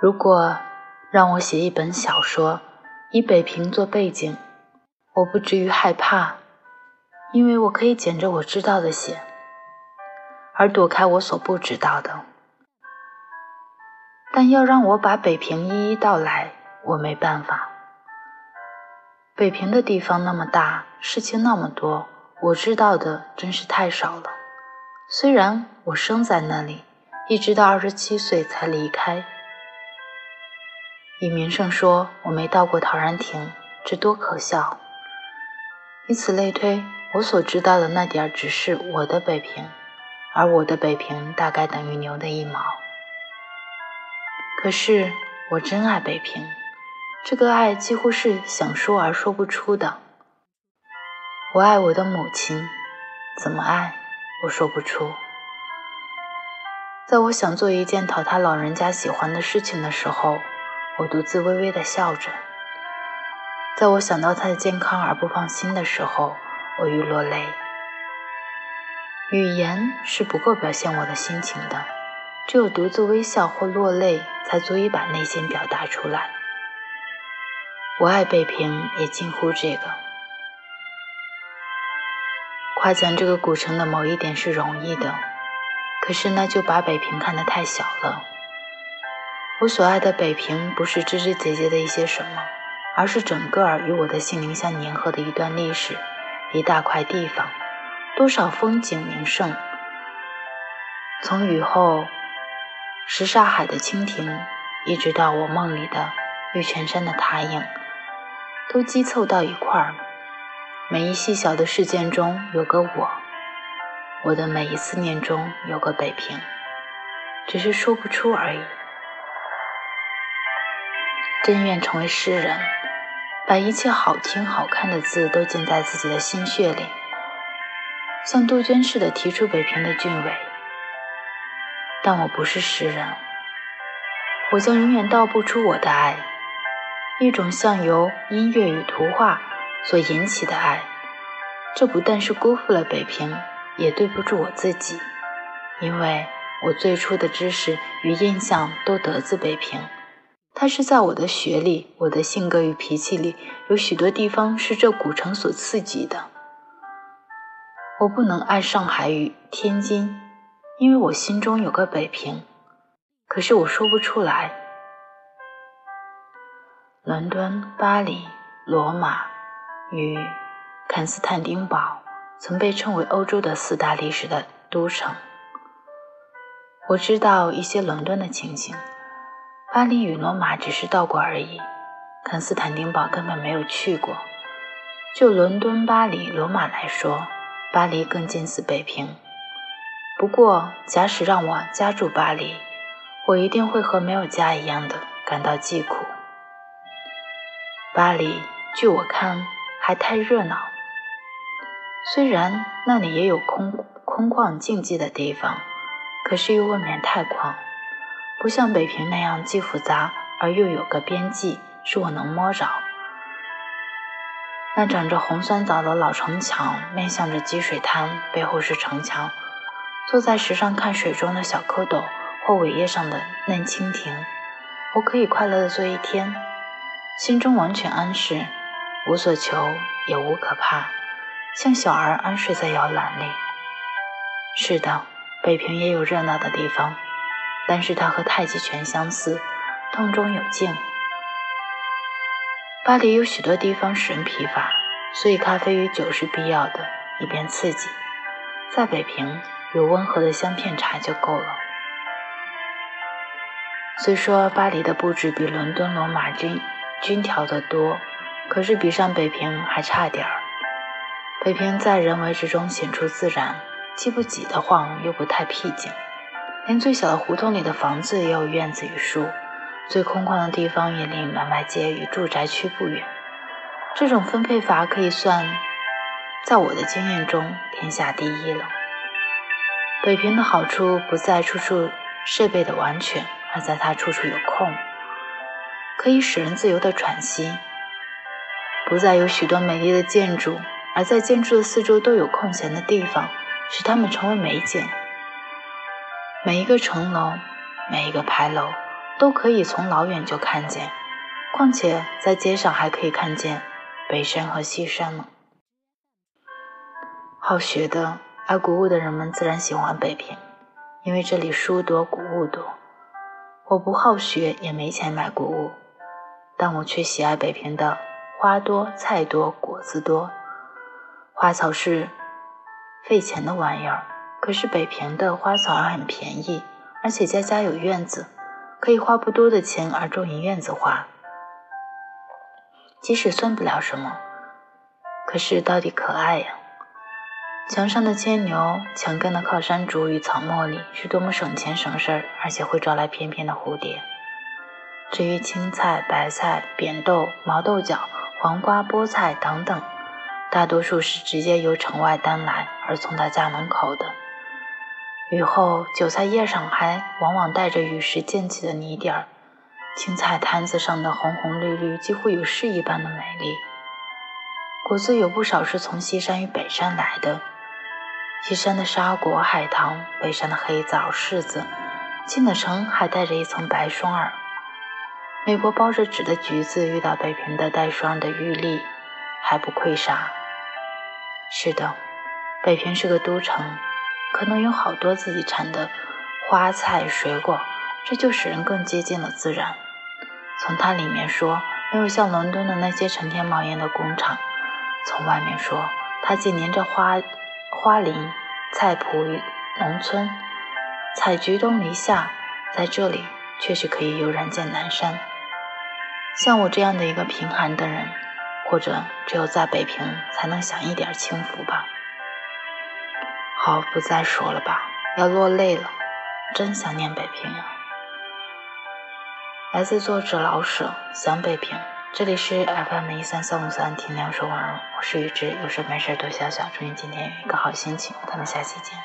如果让我写一本小说，以北平做背景，我不至于害怕，因为我可以捡着我知道的写，而躲开我所不知道的。但要让我把北平一一道来，我没办法。北平的地方那么大，事情那么多，我知道的真是太少了。虽然我生在那里，一直到二十七岁才离开。以名胜说我没到过陶然亭，这多可笑！以此类推，我所知道的那点儿只是我的北平，而我的北平大概等于牛的一毛。可是我真爱北平，这个爱几乎是想说而说不出的。我爱我的母亲，怎么爱，我说不出。在我想做一件讨他老人家喜欢的事情的时候，我独自微微的笑着。在我想到他的健康而不放心的时候，我欲落泪。语言是不够表现我的心情的，只有独自微笑或落泪。才足以把内心表达出来。我爱北平，也近乎这个。夸奖这个古城的某一点是容易的，可是那就把北平看得太小了。我所爱的北平，不是枝枝节节的一些什么，而是整个儿与我的心灵相粘合的一段历史，一大块地方，多少风景名胜。从雨后。什刹海的蜻蜓，一直到我梦里的玉泉山的塔影，都积凑到一块儿。每一细小的事件中有个我，我的每一思念中有个北平，只是说不出而已。真愿成为诗人，把一切好听好看的字都浸在自己的心血里，像杜鹃似的提出北平的俊伟。但我不是诗人，我将永远道不出我的爱，一种像由音乐与图画所引起的爱。这不但是辜负了北平，也对不住我自己，因为我最初的知识与印象都得自北平。它是在我的学历，我的性格与脾气里，有许多地方是这古城所刺激的。我不能爱上海与天津。因为我心中有个北平，可是我说不出来。伦敦、巴黎、罗马与坎斯坦丁堡曾被称为欧洲的四大历史的都城。我知道一些伦敦的情形，巴黎与罗马只是到过而已，肯斯坦丁堡根本没有去过。就伦敦、巴黎、罗马来说，巴黎更近似北平。不过，假使让我家住巴黎，我一定会和没有家一样的感到疾苦。巴黎，据我看还太热闹。虽然那里也有空空旷静寂的地方，可是又未免太旷，不像北平那样既复杂而又有个边际，是我能摸着。那长着红酸枣的老城墙，面向着积水滩，背后是城墙。坐在石上看水中的小蝌蚪或苇叶上的嫩蜻蜓，我可以快乐的坐一天，心中完全安适，无所求也无可怕，像小儿安睡在摇篮里。是的，北平也有热闹的地方，但是它和太极拳相似，动中有静。巴黎有许多地方使人疲乏，所以咖啡与酒是必要的，以便刺激。在北平。有温和的香片茶就够了。虽说巴黎的布置比伦敦、罗马均均调得多，可是比上北平还差点儿。北平在人为之中显出自然，既不挤得慌，又不太僻静，连最小的胡同里的房子也有院子与树，最空旷的地方也离买卖街与住宅区不远。这种分配法可以算，在我的经验中天下第一了。北平的好处不在处处设备的完全，而在它处处有空，可以使人自由的喘息；不在有许多美丽的建筑，而在建筑的四周都有空闲的地方，使它们成为美景。每一个城楼，每一个牌楼，都可以从老远就看见，况且在街上还可以看见北山和西山呢。好学的、爱古物的人们自然喜欢北平，因为这里书多、古物多。我不好学，也没钱买古物，但我却喜爱北平的花多、菜多、果子多。花草是费钱的玩意儿，可是北平的花草还很便宜，而且家家有院子。可以花不多的钱而种一院子花，即使算不了什么，可是到底可爱呀！墙上的牵牛，墙根的靠山竹与草茉莉是多么省钱省事儿，而且会招来翩翩的蝴蝶。至于青菜、白菜、扁豆、毛豆角、黄瓜、菠菜等等，大多数是直接由城外担来而送到家门口的。雨后，韭菜叶上还往往带着雨时溅起的泥点儿，青菜摊子上的红红绿绿，几乎有诗一般的美丽。果子有不少是从西山与北山来的，西山的沙果、海棠，北山的黑枣、柿子，进了城还带着一层白霜儿。美国包着纸的橘子遇到北平的带霜的玉粒，还不亏啥。是的，北平是个都城。可能有好多自己产的花菜水果，这就使人更接近了自然。从它里面说，没有像伦敦的那些成天冒烟的工厂；从外面说，它紧连着花花林、菜圃与农村，采菊东篱下，在这里确实可以悠然见南山。像我这样的一个贫寒的人，或者只有在北平才能享一点清福吧。好，不再说了吧，要落泪了，真想念北平呀。来自作者老舍，想北平。这里是 FM 一三三五三，听两首文，我是雨之，有事没事多笑笑，祝你今天有一个好心情，咱们下期见。